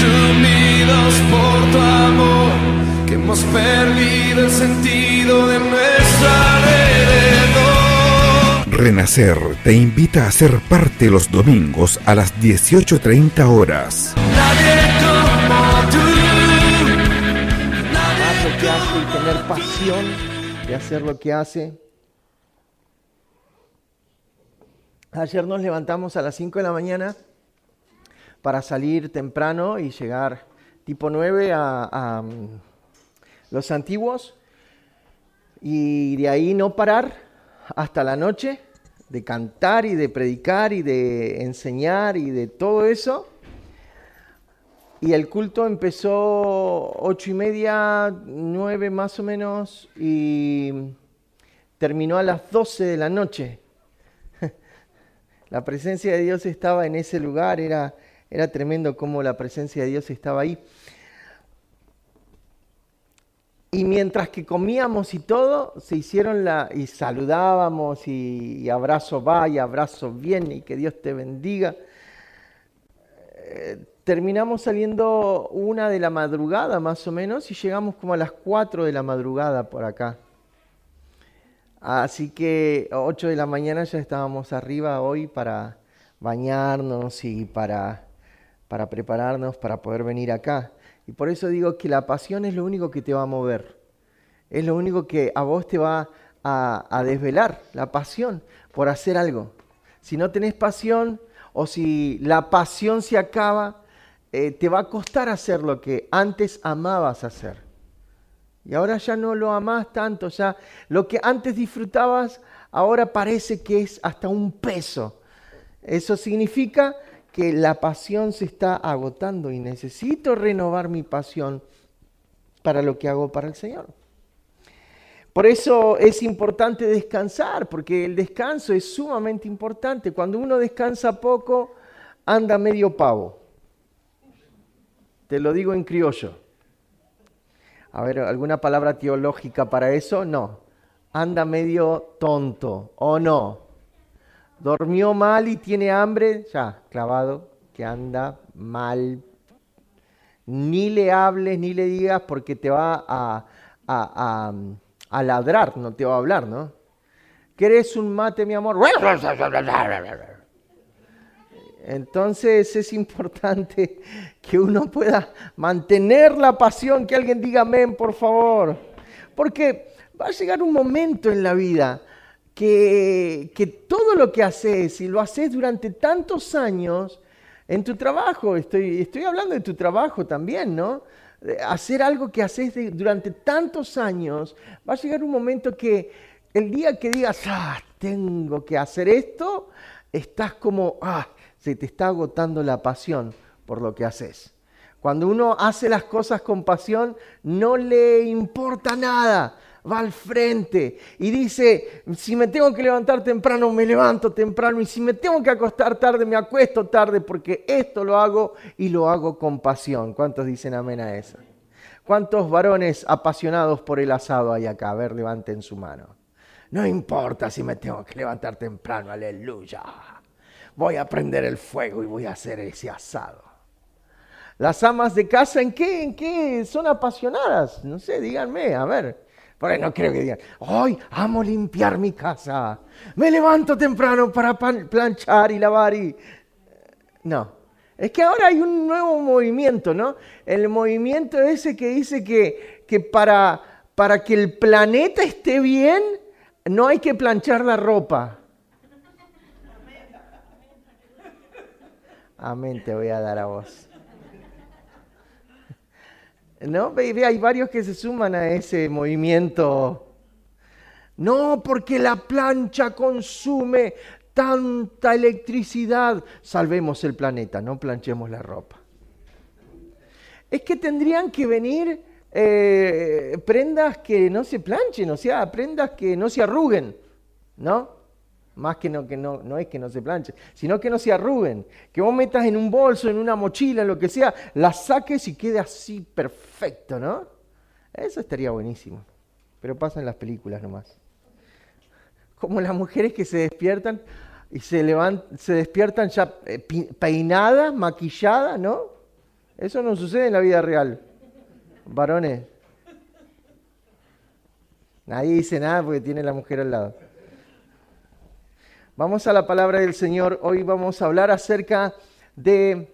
consumidos por tu amor, que hemos perdido el sentido de nuestro alrededor. Renacer te invita a ser parte los domingos a las 18.30 horas. Nadie como tú. amar lo que hace y tener pasión de hacer lo que hace. Ayer nos levantamos a las 5 de la mañana para salir temprano y llegar tipo 9 a, a, mm, los antiguos y de ahí no parar hasta la noche de cantar y de predicar y de enseñar y de todo eso. Y el culto empezó ocho y media, nueve más o menos, y terminó a las doce de la noche. La presencia de Dios estaba en ese lugar, era, era tremendo cómo la presencia de Dios estaba ahí. Y mientras que comíamos y todo, se hicieron la. y saludábamos, y, abrazo va, y abrazo viene, y que Dios te bendiga. Eh, terminamos saliendo una de la madrugada más o menos y llegamos como a las 4 de la madrugada por acá. Así que 8 de la mañana ya estábamos arriba hoy para bañarnos y para, para prepararnos para poder venir acá. Y por eso digo que la pasión es lo único que te va a mover. Es lo único que a vos te va a, a desvelar, la pasión por hacer algo. Si no tenés pasión o si la pasión se acaba, eh, te va a costar hacer lo que antes amabas hacer. Y ahora ya no lo amás tanto, ya lo que antes disfrutabas, ahora parece que es hasta un peso. Eso significa que la pasión se está agotando y necesito renovar mi pasión para lo que hago para el Señor. Por eso es importante descansar, porque el descanso es sumamente importante. Cuando uno descansa poco, anda medio pavo. Te lo digo en criollo. A ver, ¿alguna palabra teológica para eso? No. Anda medio tonto, ¿o no? Dormió mal y tiene hambre, ya, clavado, que anda mal. Ni le hables ni le digas porque te va a, a, a, a ladrar, no te va a hablar, ¿no? ¿Querés un mate, mi amor? Entonces es importante que uno pueda mantener la pasión, que alguien diga amén, por favor. Porque va a llegar un momento en la vida que, todo lo que haces, y lo haces durante tantos años, en tu trabajo, estoy, estoy hablando de tu trabajo también, ¿no? Hacer algo que haces durante tantos años, va a llegar un momento que el día que digas, ah, tengo que hacer esto, estás como, ah, se te está agotando la pasión por lo que haces. Cuando uno hace las cosas con pasión, no le importa nada, va al frente y dice, si me tengo que levantar temprano, me levanto temprano y si me tengo que acostar tarde, me acuesto tarde porque esto lo hago y lo hago con pasión. ¿Cuántos dicen amén a eso? ¿Cuántos varones apasionados por el asado hay acá? A ver, levanten su mano. No importa si me tengo que levantar temprano, aleluya voy a prender el fuego y voy a hacer ese asado. Las amas de casa, ¿en qué? ¿En qué? Son apasionadas. No sé, díganme, a ver. Por ahí no creo que digan, hoy amo limpiar mi casa. Me levanto temprano para planchar y lavar y... No. Es que ahora hay un nuevo movimiento, ¿no? El movimiento ese que dice que, que para, para que el planeta esté bien, no hay que planchar la ropa. Amén, te voy a dar a vos. ¿No? Hay varios que se suman a ese movimiento. No, porque la plancha consume tanta electricidad. Salvemos el planeta, no planchemos la ropa. Es que tendrían que venir eh, prendas que no se planchen, o sea, prendas que no se arruguen, ¿no? Más que no, que no, no es que no se planche, sino que no se arruguen. Que vos metas en un bolso, en una mochila, en lo que sea, las saques y quede así perfecto, ¿no? Eso estaría buenísimo. Pero pasa en las películas nomás. Como las mujeres que se despiertan y se, levantan, se despiertan ya eh, peinadas, maquilladas, ¿no? Eso no sucede en la vida real. Varones. Nadie dice nada porque tiene la mujer al lado. Vamos a la palabra del Señor. Hoy vamos a hablar acerca de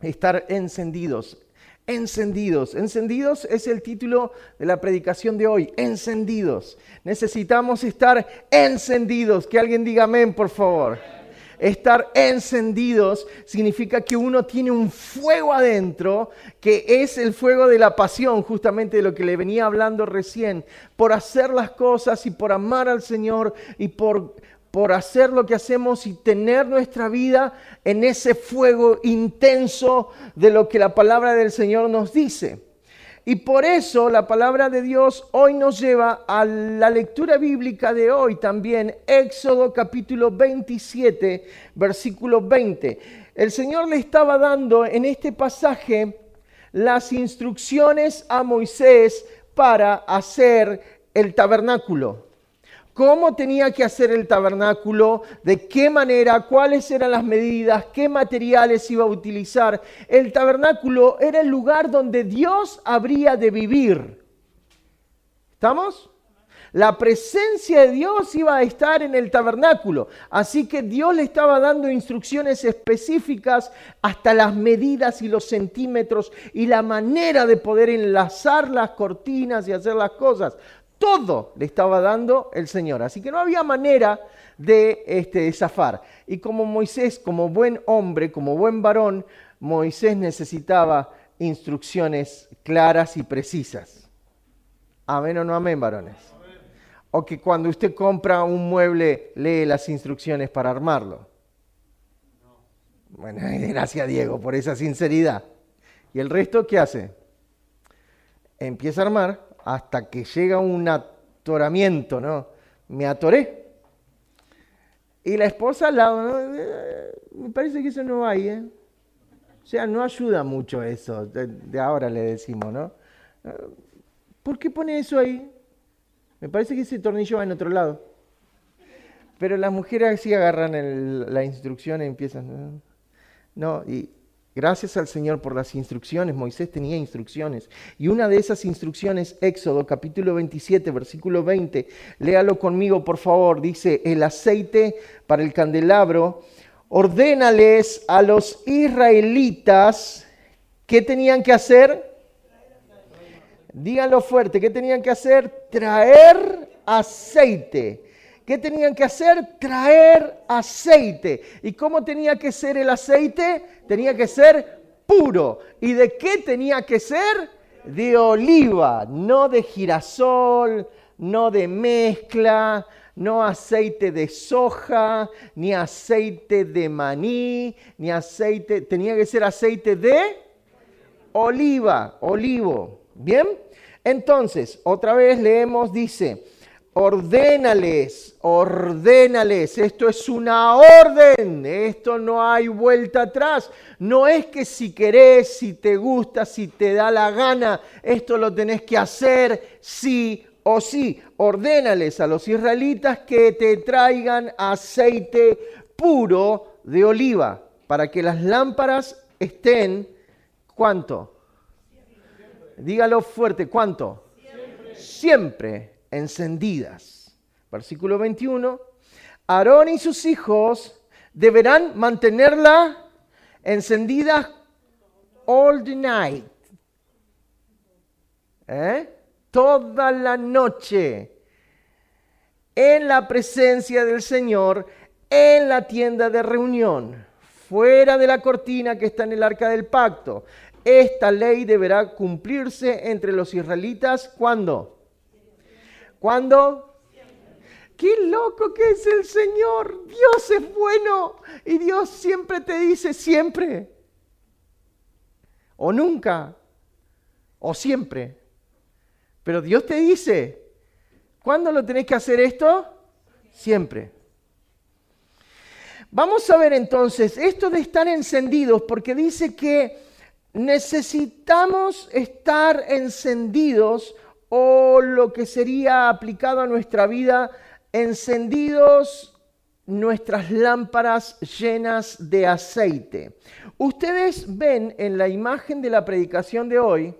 estar encendidos. Encendidos. Encendidos es el título de la predicación de hoy. Encendidos. Necesitamos estar encendidos. Que alguien diga amén, por favor. Estar encendidos significa que uno tiene un fuego adentro, que es el fuego de la pasión, justamente de lo que le venía hablando recién, por hacer las cosas y por amar al Señor y por por hacer lo que hacemos y tener nuestra vida en ese fuego intenso de lo que la palabra del Señor nos dice. Y por eso la palabra de Dios hoy nos lleva a la lectura bíblica de hoy también, Éxodo capítulo 27, versículo 20. El Señor le estaba dando en este pasaje las instrucciones a Moisés para hacer el tabernáculo cómo tenía que hacer el tabernáculo, de qué manera, cuáles eran las medidas, qué materiales iba a utilizar. El tabernáculo era el lugar donde Dios habría de vivir. ¿Estamos? La presencia de Dios iba a estar en el tabernáculo. Así que Dios le estaba dando instrucciones específicas hasta las medidas y los centímetros y la manera de poder enlazar las cortinas y hacer las cosas todo le estaba dando el Señor. Así que no había manera de, este, zafar. Y como Moisés, como buen hombre, como buen varón, Moisés necesitaba instrucciones claras y precisas. Amén o no amén, varones. O que cuando usted compra un mueble, lee las instrucciones para armarlo. Bueno, gracias Diego por esa sinceridad. ¿Y el resto qué hace? Empieza a armar hasta que llega un atoramiento, ¿no? Me atoré. Y la esposa al lado, eh, me parece que eso no hay, ¿eh? O sea, no ayuda mucho eso, de, ahora le decimos, ¿no? Eh, ¿Por qué pone eso ahí? Me parece que ese tornillo va en otro lado. Pero las mujeres sí agarran la instrucción y empiezan. No, y Gracias al Señor por las instrucciones. Moisés tenía instrucciones. Y una de esas instrucciones, Éxodo capítulo 27, versículo 20, léalo conmigo por favor, dice, el aceite para el candelabro, ordénales a los israelitas, ¿qué tenían que hacer? Díganlo fuerte, ¿qué tenían que hacer? Traer aceite. ¿Qué tenían que hacer? Traer aceite. ¿Y cómo tenía que ser el aceite? Tenía que ser puro. ¿Y de qué tenía que ser? De oliva, no de girasol, no de mezcla, no aceite de soja, ni aceite de maní, ni aceite, tenía que ser aceite de oliva, olivo. ¿Bien? Entonces, otra vez leemos, dice, Ordénales, ordénales. Esto es una orden. Esto no hay vuelta atrás. No es que si querés, si te gusta, si te da la gana, esto lo tenés que hacer sí o sí. Ordénales a los israelitas que te traigan aceite puro de oliva para que las lámparas estén, ¿cuánto? Dígalo fuerte, ¿cuánto? Siempre. Siempre encendidas. Versículo 21. Aarón y sus hijos deberán mantenerla encendida all the night. ¿Eh? Toda la noche. En la presencia del Señor, en la tienda de reunión, fuera de la cortina que está en el arca del pacto. Esta ley deberá cumplirse entre los israelitas cuando? ¿Cuándo? Qué loco que es el Señor. Dios es bueno y Dios siempre te dice siempre. O nunca. O siempre. Pero Dios te dice, ¿cuándo lo tenés que hacer esto? Siempre. Vamos a ver entonces esto de estar encendidos, porque dice que necesitamos estar encendidos o lo que sería aplicado a nuestra vida, encendidos nuestras lámparas llenas de aceite. Ustedes ven en la imagen de la predicación de hoy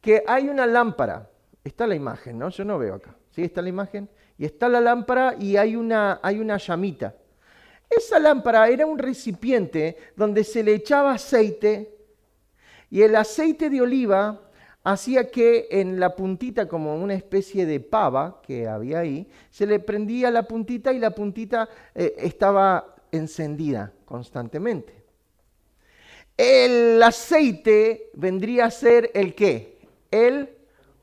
que hay una lámpara. Está la imagen, ¿no? Yo no veo acá. ¿Sí? Está la imagen. Y está la lámpara y hay una, hay una llamita. Esa lámpara era un recipiente donde se le echaba aceite y el aceite de oliva hacía que en la puntita, como una especie de pava que había ahí, se le prendía la puntita y la puntita eh, estaba encendida constantemente. El aceite vendría a ser el qué? El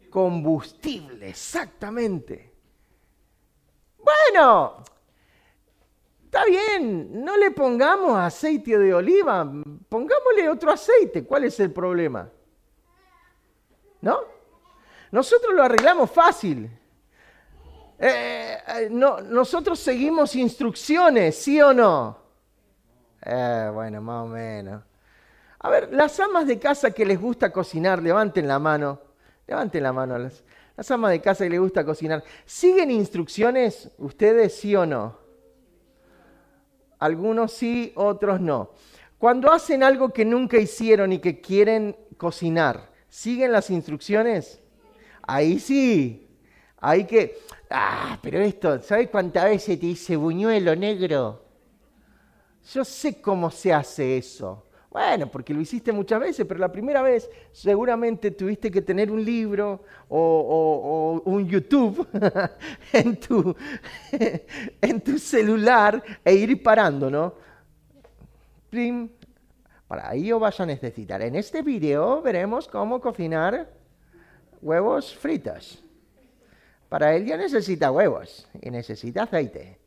combustible, exactamente. Bueno, está bien, no le pongamos aceite de oliva, pongámosle otro aceite. ¿Cuál es el problema? ¿No? Nosotros lo arreglamos fácil. Eh, eh, no, nosotros seguimos instrucciones, ¿sí o no? Eh, bueno, más o menos. A ver, las amas de casa que les gusta cocinar, levanten la mano. Levanten la mano. Las, las amas de casa que les gusta cocinar. ¿Siguen instrucciones ustedes, sí o no? Algunos sí, otros no. Cuando hacen algo que nunca hicieron y que quieren cocinar, ¿Siguen las instrucciones? Ahí sí. Hay que... Ah, pero esto, ¿sabes cuántas veces te dice buñuelo negro? Yo sé cómo se hace eso. Bueno, porque lo hiciste muchas veces, pero la primera vez seguramente tuviste que tener un libro o, un YouTube en, tu, celular e ir parando, ¿no? Plim, para ello vas a necesitar. En este video veremos cómo cocinar huevos fritos. Para ello necesita huevos y necesita aceite.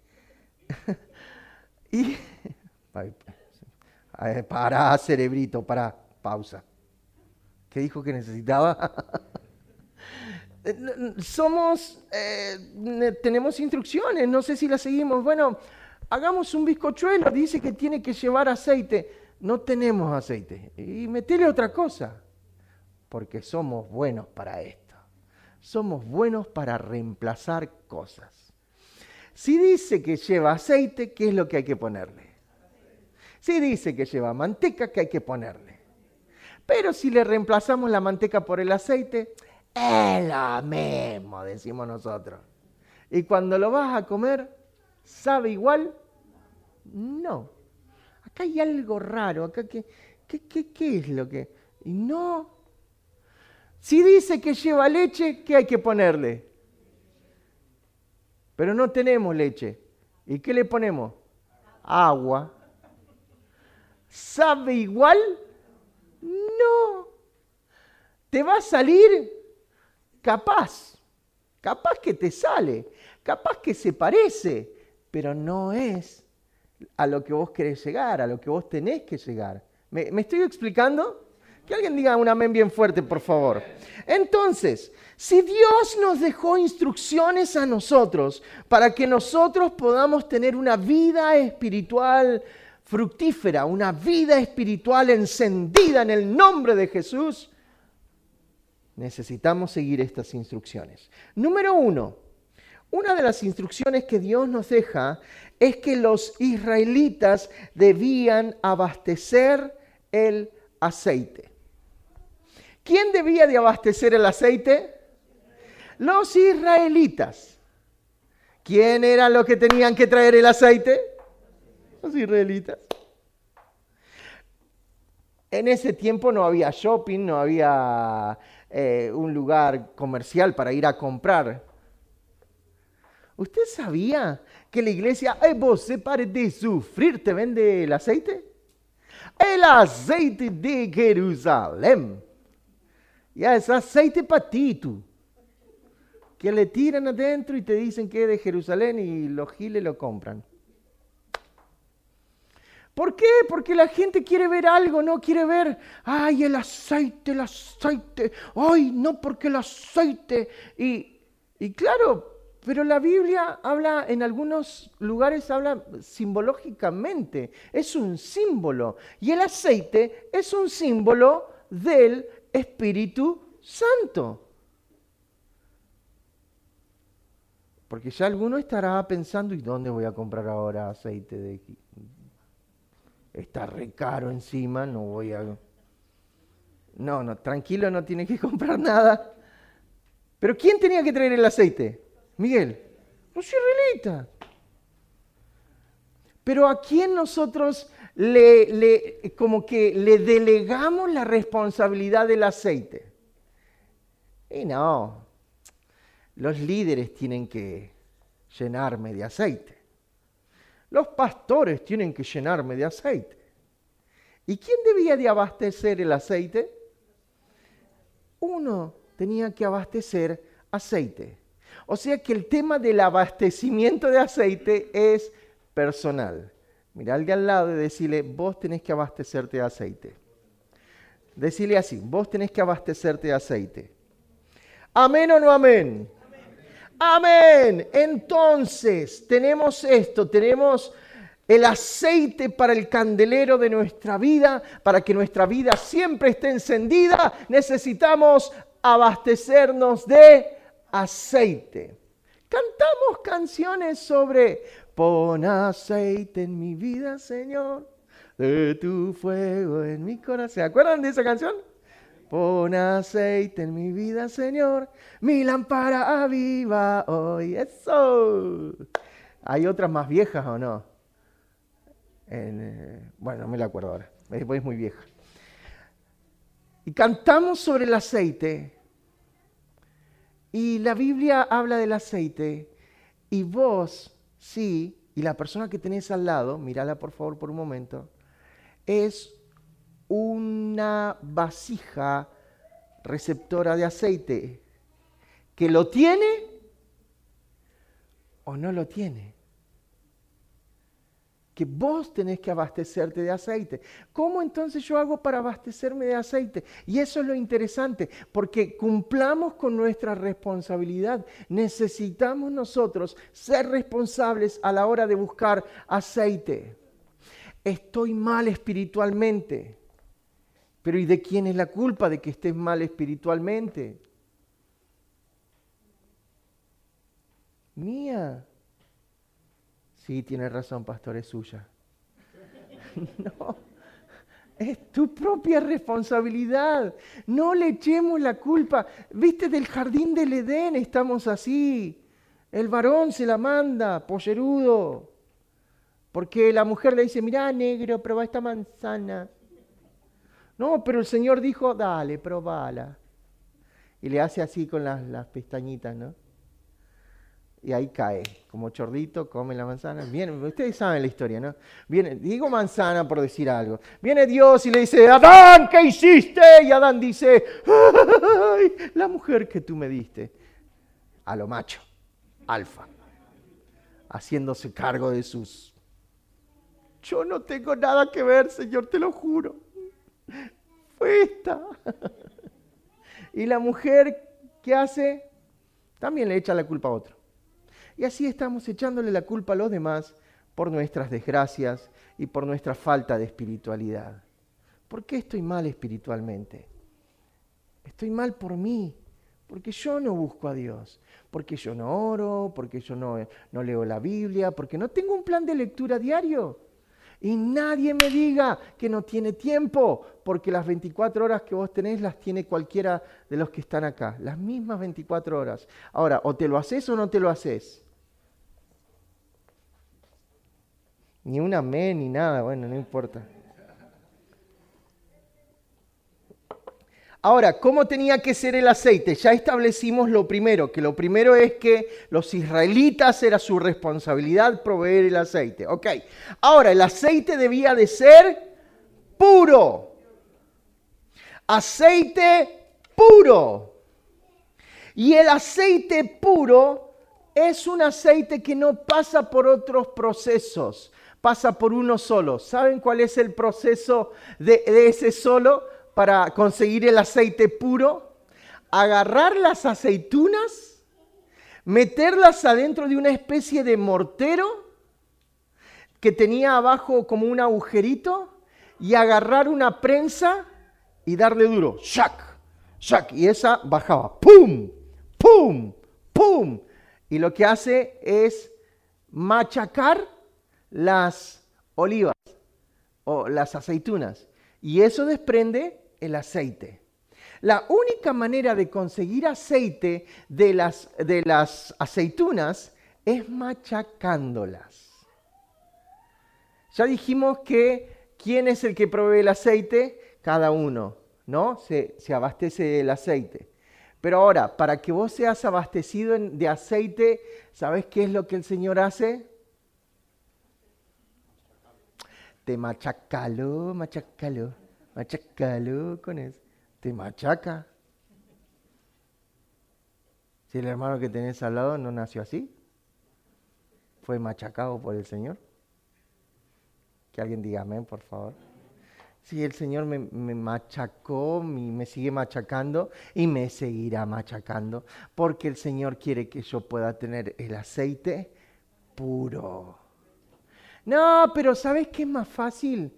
y para cerebrito, para pausa. ¿Qué dijo que necesitaba? Somos, eh, tenemos instrucciones, no sé si las seguimos. Bueno, hagamos un bizcochuelo, dice que tiene que llevar aceite no tenemos aceite. Y metele otra cosa, porque somos buenos para esto. Somos buenos para reemplazar cosas. Si dice que lleva aceite, ¿qué es lo que hay que ponerle? Si dice que lleva manteca, ¿qué hay que ponerle? Pero si le reemplazamos la manteca por el aceite, es lo mismo, decimos nosotros. Y cuando lo vas a comer, ¿sabe igual? No acá hay algo raro, acá ¿qué, qué, es lo que... Y no. Si dice que lleva leche, ¿qué hay que ponerle? Pero no tenemos leche. ¿Y qué le ponemos? Agua. ¿Sabe igual? No. Te va a salir capaz. Capaz que te sale. Capaz que se parece. Pero no es a lo que vos querés llegar, a lo que vos tenés que llegar. ¿Me, estoy explicando? Que alguien diga un amén bien fuerte, por favor. Entonces, si Dios nos dejó instrucciones a nosotros para que nosotros podamos tener una vida espiritual fructífera, una vida espiritual encendida en el nombre de Jesús, necesitamos seguir estas instrucciones. Número uno, una de las instrucciones que Dios nos deja es que los israelitas debían abastecer el aceite. ¿Quién debía de abastecer el aceite? Los israelitas. ¿Quién era los que tenían que traer el aceite? Los israelitas. En ese tiempo no había shopping, no había eh, un lugar comercial para ir a comprar. ¿Usted sabía que la iglesia, ay vos, se pare de sufrir, te vende el aceite? El aceite de Jerusalén. Ya es aceite patito. Que le tiran adentro y te dicen que es de Jerusalén y los giles lo compran. ¿Por qué? Porque la gente quiere ver algo, no quiere ver, ay, el aceite, el aceite, ay, no, porque el aceite. Y, y claro, pero la Biblia habla, en algunos lugares habla simbológicamente, es un símbolo. Y el aceite es un símbolo del Espíritu Santo. Porque ya alguno estará pensando, ¿y dónde voy a comprar ahora aceite de... Está re caro encima, no voy a... No, no, tranquilo, no tiene que comprar nada. Pero ¿quién tenía que traer el aceite? Miguel, los israelitas. Pero a quién nosotros le, como que le delegamos la responsabilidad del aceite. Y no, los líderes tienen que llenarme de aceite. Los pastores tienen que llenarme de aceite. ¿Y quién debía de abastecer el aceite? Uno tenía que abastecer aceite. O sea que el tema del abastecimiento de aceite es personal. Mira al de al lado y decirle, vos tenés que abastecerte de aceite. Decirle así, vos tenés que abastecerte de aceite. ¿Amén o no amén? Amén. Entonces, tenemos esto, tenemos el aceite para el candelero de nuestra vida, para que nuestra vida siempre esté encendida, necesitamos abastecernos de aceite. Cantamos canciones sobre pon aceite en mi vida, Señor, de tu fuego en mi corazón. ¿Se acuerdan de esa canción? Pon aceite en mi vida, Señor, mi lámpara aviva hoy. Eso. ¿Hay otras más viejas o no? Eh, bueno, no me la acuerdo ahora, es muy vieja. Y cantamos sobre el aceite. Y la Biblia habla del aceite. Y vos, sí, y la persona que tenés al lado, mírala por favor por un momento, es una vasija receptora de aceite que lo tiene o no lo tiene que vos tenés que abastecerte de aceite. ¿Cómo entonces yo hago para abastecerme de aceite? Y eso es lo interesante, porque cumplamos con nuestra responsabilidad. Necesitamos nosotros ser responsables a la hora de buscar aceite. Estoy mal espiritualmente. Pero ¿y de quién es la culpa de que estés mal espiritualmente? Mía. Sí, tiene razón, pastor, es suya. no, es tu propia responsabilidad. No le echemos la culpa. Viste, del jardín del Edén estamos así. El varón se la manda, pollerudo. Porque la mujer le dice, mirá, negro, prueba esta manzana. No, pero el Señor dijo, dale, probala. Y le hace así con las, las pestañitas, ¿no? Y ahí cae, como chordito, come la manzana. Viene, ustedes saben la historia, ¿no? Viene, digo manzana por decir algo. Viene Dios y le dice, Adán, ¿qué hiciste? Y Adán dice, Ay, la mujer que tú me diste. A lo macho, alfa, haciéndose cargo de sus... Yo no tengo nada que ver, Señor, te lo juro. Fue esta. y la mujer, ¿qué hace? También le echa la culpa a otro. Y así estamos echándole la culpa a los demás por nuestras desgracias y por nuestra falta de espiritualidad. ¿Por qué estoy mal espiritualmente? Estoy mal por mí, porque yo no busco a Dios, porque yo no oro, porque yo no, leo la Biblia, porque no tengo un plan de lectura diario. Y nadie me diga que no tiene tiempo, porque las 24 horas que vos tenés las tiene cualquiera de los que están acá, las mismas 24 horas. Ahora, o te lo haces o no te lo haces. Ni un amén ni nada, bueno, no importa. Ahora, ¿cómo tenía que ser el aceite? Ya establecimos lo primero, que lo primero es que los israelitas era su responsabilidad proveer el aceite. Ok, ahora el aceite debía de ser puro. Aceite puro. Y el aceite puro es un aceite que no pasa por otros procesos pasa por uno solo. ¿Saben cuál es el proceso de, ese solo para conseguir el aceite puro? Agarrar las aceitunas, meterlas adentro de una especie de mortero que tenía abajo como un agujerito y agarrar una prensa y darle duro. ¡Shack! ¡Shack! Y esa bajaba. ¡Pum! ¡Pum! ¡Pum! y lo que hace es machacar las olivas o las aceitunas y eso desprende el aceite. La única manera de conseguir aceite de las, de las aceitunas es machacándolas. Ya dijimos que quién es el que provee el aceite, cada uno, ¿no? Se, se abastece del aceite. Pero ahora, para que vos seas abastecido de aceite, ¿sabes qué es lo que el Señor hace? Te machacalo, machacalo, machacalo con eso. Te machaca. Si el hermano que tenés al lado no nació así, fue machacado por el Señor. Que alguien diga amén, por favor. Si el Señor me, machacó, me, me sigue machacando y me seguirá machacando, porque el Señor quiere que yo pueda tener el aceite puro. No, pero ¿sabes qué es más fácil?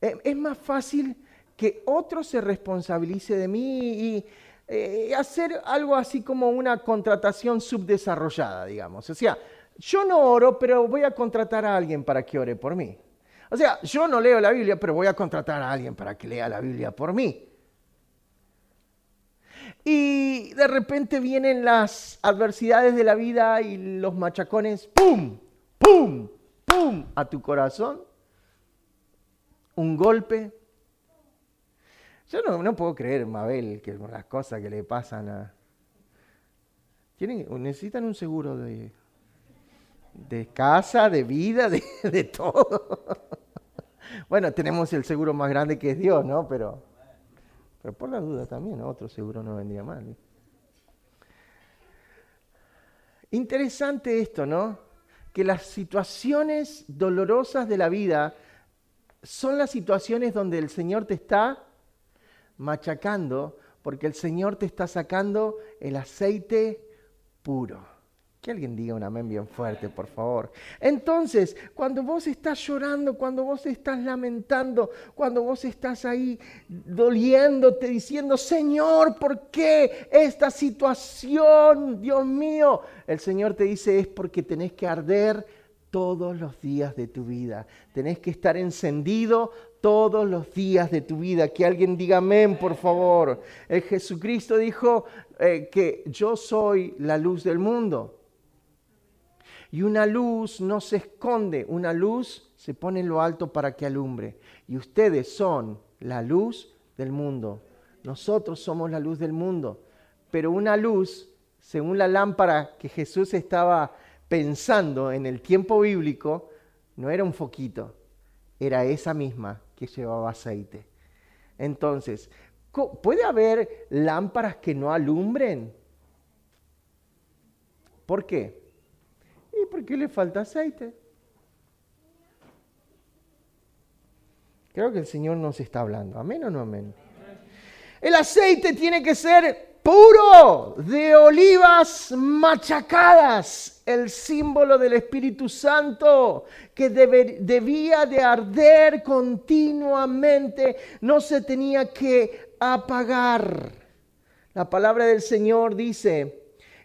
Eh, es más fácil que otro se responsabilice de mí y eh, hacer algo así como una contratación subdesarrollada, digamos. O sea, yo no oro, pero voy a contratar a alguien para que ore por mí. O sea, yo no leo la Biblia, pero voy a contratar a alguien para que lea la Biblia por mí. Y de repente vienen las adversidades de la vida y los machacones, ¡pum! ¡pum! ¡Pum! a tu corazón. Un golpe. Yo no, puedo creer, Mabel, que las cosas que le pasan a... Tienen, necesitan un seguro de, de casa, de vida, de, de todo. bueno, tenemos el seguro más grande que es Dios, ¿no? Pero, pero por la duda también, otro seguro no vendría mal. Interesante esto, ¿no? Que las situaciones dolorosas de la vida son las situaciones donde el Señor te está machacando, porque el Señor te está sacando el aceite puro. Que alguien diga un amén bien fuerte, por favor. Entonces, cuando vos estás llorando, cuando vos estás lamentando, cuando vos estás ahí doliéndote, diciendo, Señor, ¿por qué esta situación? Dios mío. El Señor te dice, es porque tenés que arder todos los días de tu vida. Tenés que estar encendido todos los días de tu vida. Que alguien diga amén, por favor. El Jesucristo dijo eh, que yo soy la luz del mundo. Y una luz no se esconde, una luz se pone en lo alto para que alumbre. Y ustedes son la luz del mundo. Nosotros somos la luz del mundo. Pero una luz, según la lámpara que Jesús estaba pensando en el tiempo bíblico, no era un foquito, era esa misma que llevaba aceite. Entonces, ¿puede haber lámparas que no alumbren? ¿Por qué? ¿Y por qué le falta aceite? Creo que el Señor nos está hablando. ¿Amén o no amén? El aceite tiene que ser puro, de olivas machacadas, el símbolo del Espíritu Santo que debía de arder continuamente, no se tenía que apagar. La palabra del Señor dice,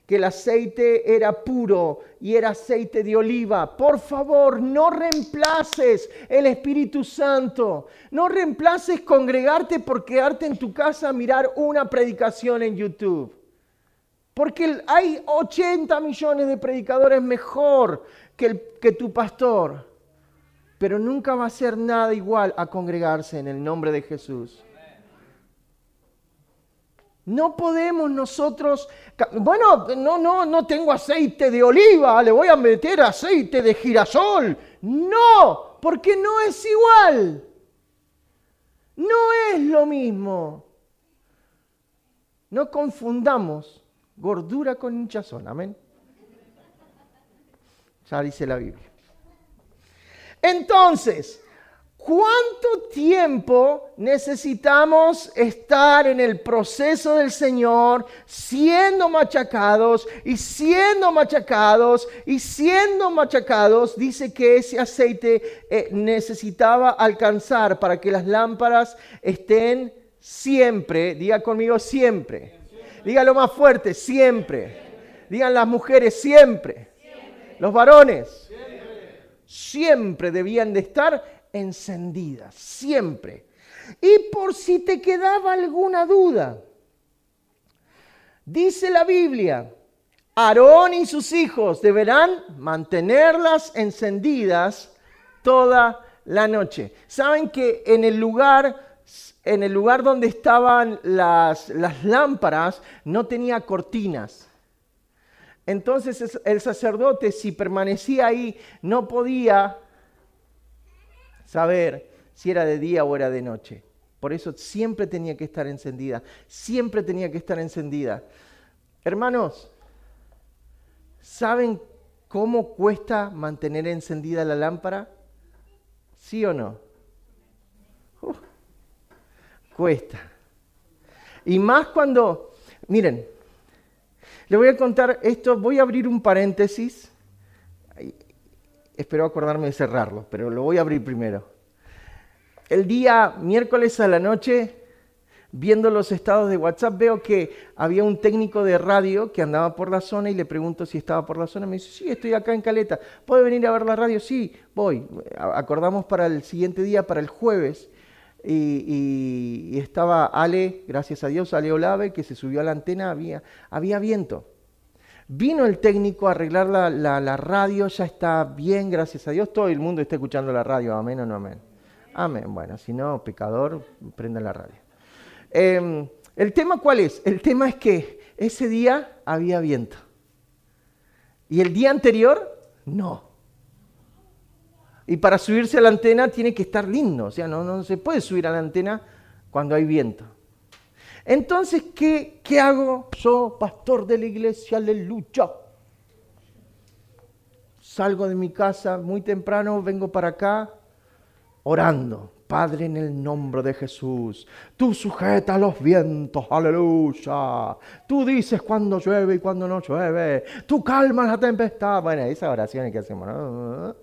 que el aceite era puro y era aceite de oliva. Por favor, no reemplaces el Espíritu Santo. No reemplaces congregarte por quedarte en tu casa a mirar una predicación en YouTube. Porque hay 80 millones de predicadores mejor que, que tu pastor. Pero nunca va a ser nada igual a congregarse en el nombre de Jesús. No podemos nosotros, bueno, no, no, no tengo aceite de oliva, le voy a meter aceite de girasol. No, porque no es igual. No es lo mismo. No confundamos gordura con hinchazón, amén. Ya dice la Biblia. Entonces, ¿Cuánto tiempo necesitamos estar en el proceso del Señor siendo machacados y siendo machacados y siendo machacados? Dice que ese aceite eh, necesitaba alcanzar para que las lámparas estén siempre, diga conmigo siempre, dígalo más fuerte, siempre, Digan las mujeres siempre. Los varones siempre debían de estar encendidas, siempre. Y por si te quedaba alguna duda, dice la Biblia, Aarón y sus hijos deberán mantenerlas encendidas toda la noche. Saben que en el lugar, en el lugar donde estaban las, las lámparas no tenía cortinas. Entonces el sacerdote, si permanecía ahí, no podía saber si era de día o era de noche. Por eso siempre tenía que estar encendida, siempre tenía que estar encendida. Hermanos, ¿saben cómo cuesta mantener encendida la lámpara? ¿Sí o no? Cuesta. Y más cuando, miren, le voy a contar esto, voy a abrir un paréntesis. Espero acordarme de cerrarlo, pero lo voy a abrir primero. El día miércoles a la noche, viendo los estados de WhatsApp, veo que había un técnico de radio que andaba por la zona y le pregunto si estaba por la zona. Me dice, sí, estoy acá en Caleta. ¿Puede venir a ver la radio? Sí, voy. Acordamos para el siguiente día, para el jueves. Y, estaba Ale, gracias a Dios, Ale Olave, que se subió a la antena, había, había viento. Vino el técnico a arreglar la, radio, ya está bien, gracias a Dios. Todo el mundo está escuchando la radio, amén o no amén. Amén. Bueno, si no, pecador, prenda la radio. Em, ¿El tema cuál es? El tema es que ese día había viento. Y el día anterior, no. Y para subirse a la antena tiene que estar lindo, o sea, no, no se puede subir a la antena cuando hay viento. Entonces, ¿qué, ¿qué hago yo, pastor de la iglesia? Aleluya. Salgo de mi casa muy temprano, vengo para acá orando. Padre, en el nombre de Jesús, tú sujetas los vientos, aleluya. Tú dices cuando llueve y cuando no llueve. Tú calmas la tempestad. Bueno, esa oración que hacemos, ¿no?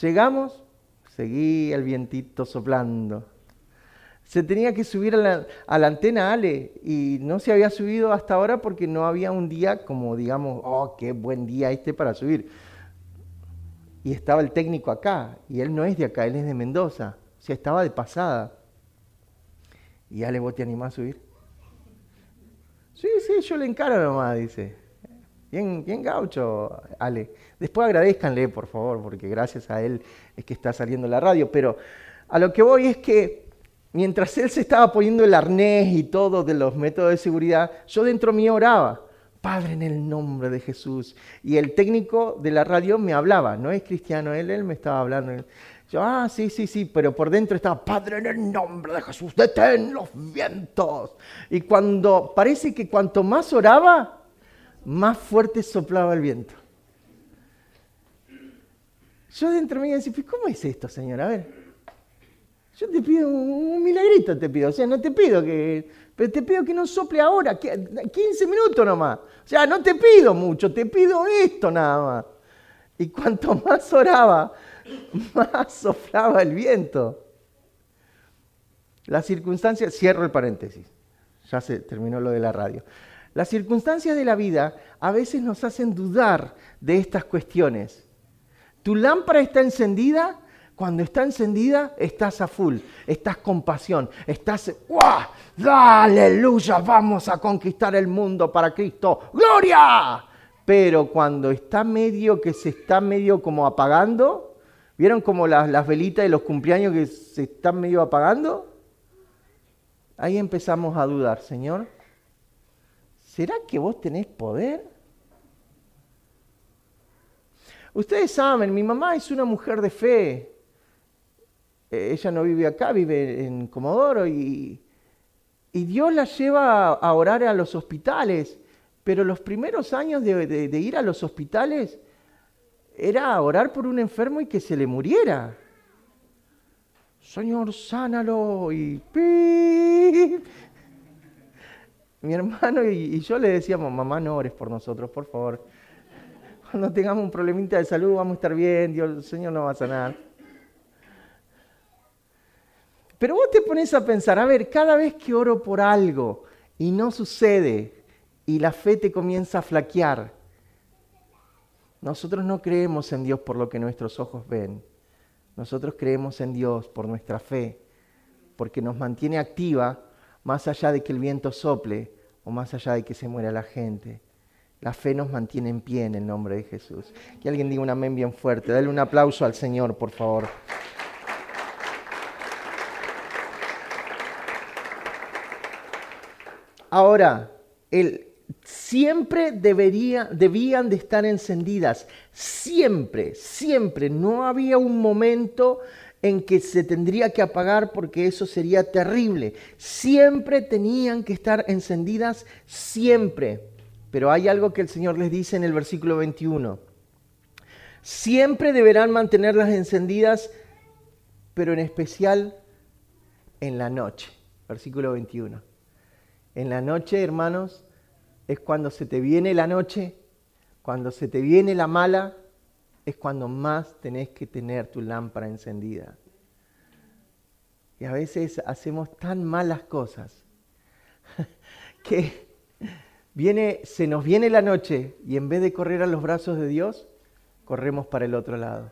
Llegamos, seguí el vientito soplando. Se tenía que subir a la, antena Ale y no se había subido hasta ahora porque no había un día como digamos, oh, qué buen día este para subir. Y estaba el técnico acá y él no es de acá, él es de Mendoza. O sea, estaba de pasada. Y Ale, ¿vos te animás a subir? Sí, sí, yo le encaro nomás, dice. Bien, bien gaucho, Ale. Después agradezcanle, por favor, porque gracias a él es que está saliendo la radio. Pero a lo que voy es que mientras él se estaba poniendo el arnés y todo de los métodos de seguridad, yo dentro mío oraba. Padre, en el nombre de Jesús. Y el técnico de la radio me hablaba, no es cristiano, él, él me estaba hablando. Yo, ah, sí, sí, sí, pero por dentro estaba, Padre, en el nombre de Jesús, detén los vientos. Y cuando, parece que cuanto más oraba, más fuerte soplaba el viento. Yo dentro de mí decía, ¿cómo es esto, Señor? A ver, yo te pido un, milagrito, te pido. O sea, no te pido que, pero te pido que no sople ahora, 15 minutos nomás. O sea, no te pido mucho, te pido esto nada más. Y cuanto más oraba, más soplaba el viento. Las circunstancias, cierro el paréntesis, ya se terminó lo de la radio. Las circunstancias de la vida a veces nos hacen dudar de estas cuestiones. Tu lámpara está encendida, cuando está encendida estás a full, estás con pasión, estás, ¡guau! ¡Aleluya! Vamos a conquistar el mundo para Cristo. ¡Gloria! Pero cuando está medio que se está medio como apagando, ¿vieron como las, las velitas de los cumpleaños que se están medio apagando? Ahí empezamos a dudar, Señor, ¿será que vos tenés poder? Ustedes saben, mi mamá es una mujer de fe. Eh, ella no vive acá, vive en Comodoro y, Dios la lleva a orar a los hospitales. Pero los primeros años de, ir a los hospitales era orar por un enfermo y que se le muriera. Señor, sánalo y mi hermano y, yo le decíamos, mamá, no ores por nosotros, por favor. Cuando tengamos un problemita de salud vamos a estar bien, Dios, el Señor nos va a sanar. Pero vos te pones a pensar, a ver, cada vez que oro por algo y no sucede, y la fe te comienza a flaquear. Nosotros no creemos en Dios por lo que nuestros ojos ven. Nosotros creemos en Dios por nuestra fe, porque nos mantiene activa más allá de que el viento sople o más allá de que se muera la gente. La fe nos mantiene en pie en el nombre de Jesús. Que alguien diga un amén bien fuerte. Dale un aplauso al Señor, por favor. Ahora, siempre debería, debían de estar encendidas. Siempre, siempre. No había un momento en que se tendría que apagar porque eso sería terrible. Siempre tenían que estar encendidas, siempre. Pero hay algo que el Señor les dice en el versículo 21. Siempre deberán mantenerlas encendidas, pero en especial en la noche. Versículo 21. En la noche, hermanos, es cuando se te viene la noche, cuando se te viene la mala, es cuando más tenés que tener tu lámpara encendida. Y a veces hacemos tan malas cosas que viene, se nos viene la noche y en vez de correr a los brazos de Dios, corremos para el otro lado.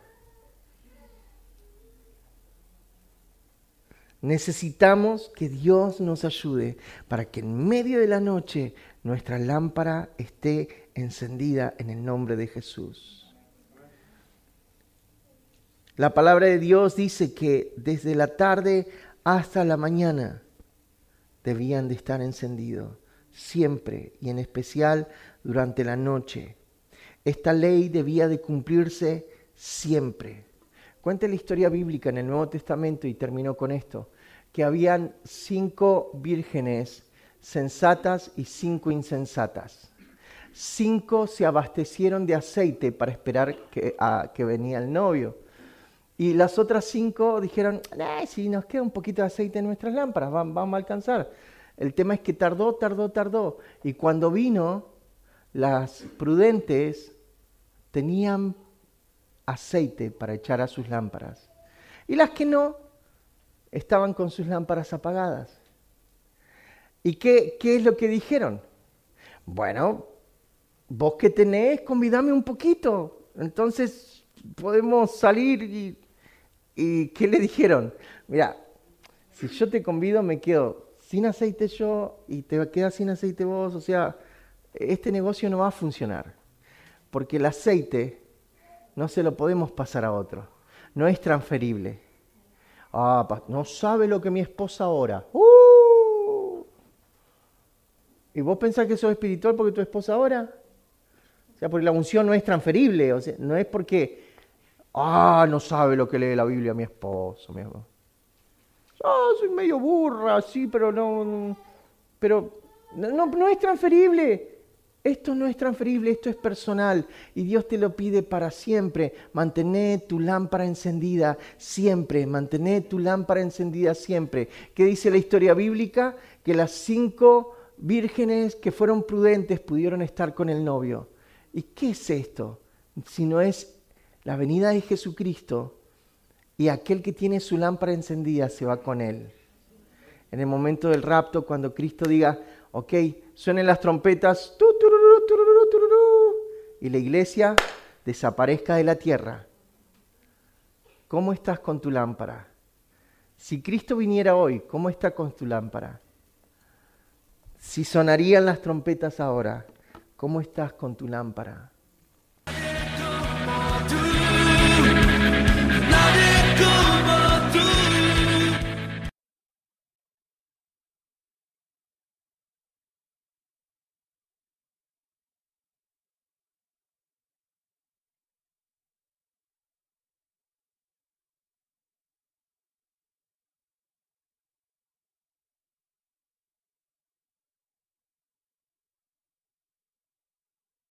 Necesitamos que Dios nos ayude para que en medio de la noche nuestra lámpara esté encendida en el nombre de Jesús. La palabra de Dios dice que desde la tarde hasta la mañana debían de estar encendidos, siempre y en especial durante la noche. Esta ley debía de cumplirse siempre. Cuente la historia bíblica en el Nuevo Testamento y terminó con esto, que habían cinco vírgenes sensatas y cinco insensatas. Cinco se abastecieron de aceite para esperar que, a, que venía el novio. Y las otras cinco dijeron, si nos queda un poquito de aceite en nuestras lámparas, vamos a alcanzar. El tema es que tardó, tardó, tardó. Y cuando vino, las prudentes tenían aceite para echar a sus lámparas. Y las que no, estaban con sus lámparas apagadas. ¿Y qué, qué es lo que dijeron? Bueno, vos que tenés, convidame un poquito. Entonces podemos salir y, y ¿qué le dijeron? Mira, si yo te convido me quedo sin aceite yo y te quedas sin aceite vos. O sea, este negocio no va a funcionar. Porque el aceite no se lo podemos pasar a otro. No es transferible. Ah, no sabe lo que mi esposa ora. ¡Uh! ¿Y vos pensás que sos espiritual porque tu esposa ora? O sea, porque la unción no es transferible, o sea, no es porque, ah, no sabe lo que lee la Biblia mi esposo. Mi esposo. Ah, soy medio burra, sí, pero no, pero no, no es transferible. Esto no es transferible, esto es personal y Dios te lo pide para siempre. Mantener tu lámpara encendida siempre, mantener tu lámpara encendida siempre. ¿Qué dice la historia bíblica? Que las cinco vírgenes que fueron prudentes pudieron estar con el novio. ¿Y qué es esto? Si no es la venida de Jesucristo y aquel que tiene su lámpara encendida se va con él. En el momento del rapto, cuando Cristo diga, ok, suenen las trompetas, y la iglesia desaparezca de la tierra. ¿Cómo estás con tu lámpara? Si Cristo viniera hoy, ¿cómo está con tu lámpara? Si sonarían las trompetas ahora, ¿cómo estás con tu lámpara?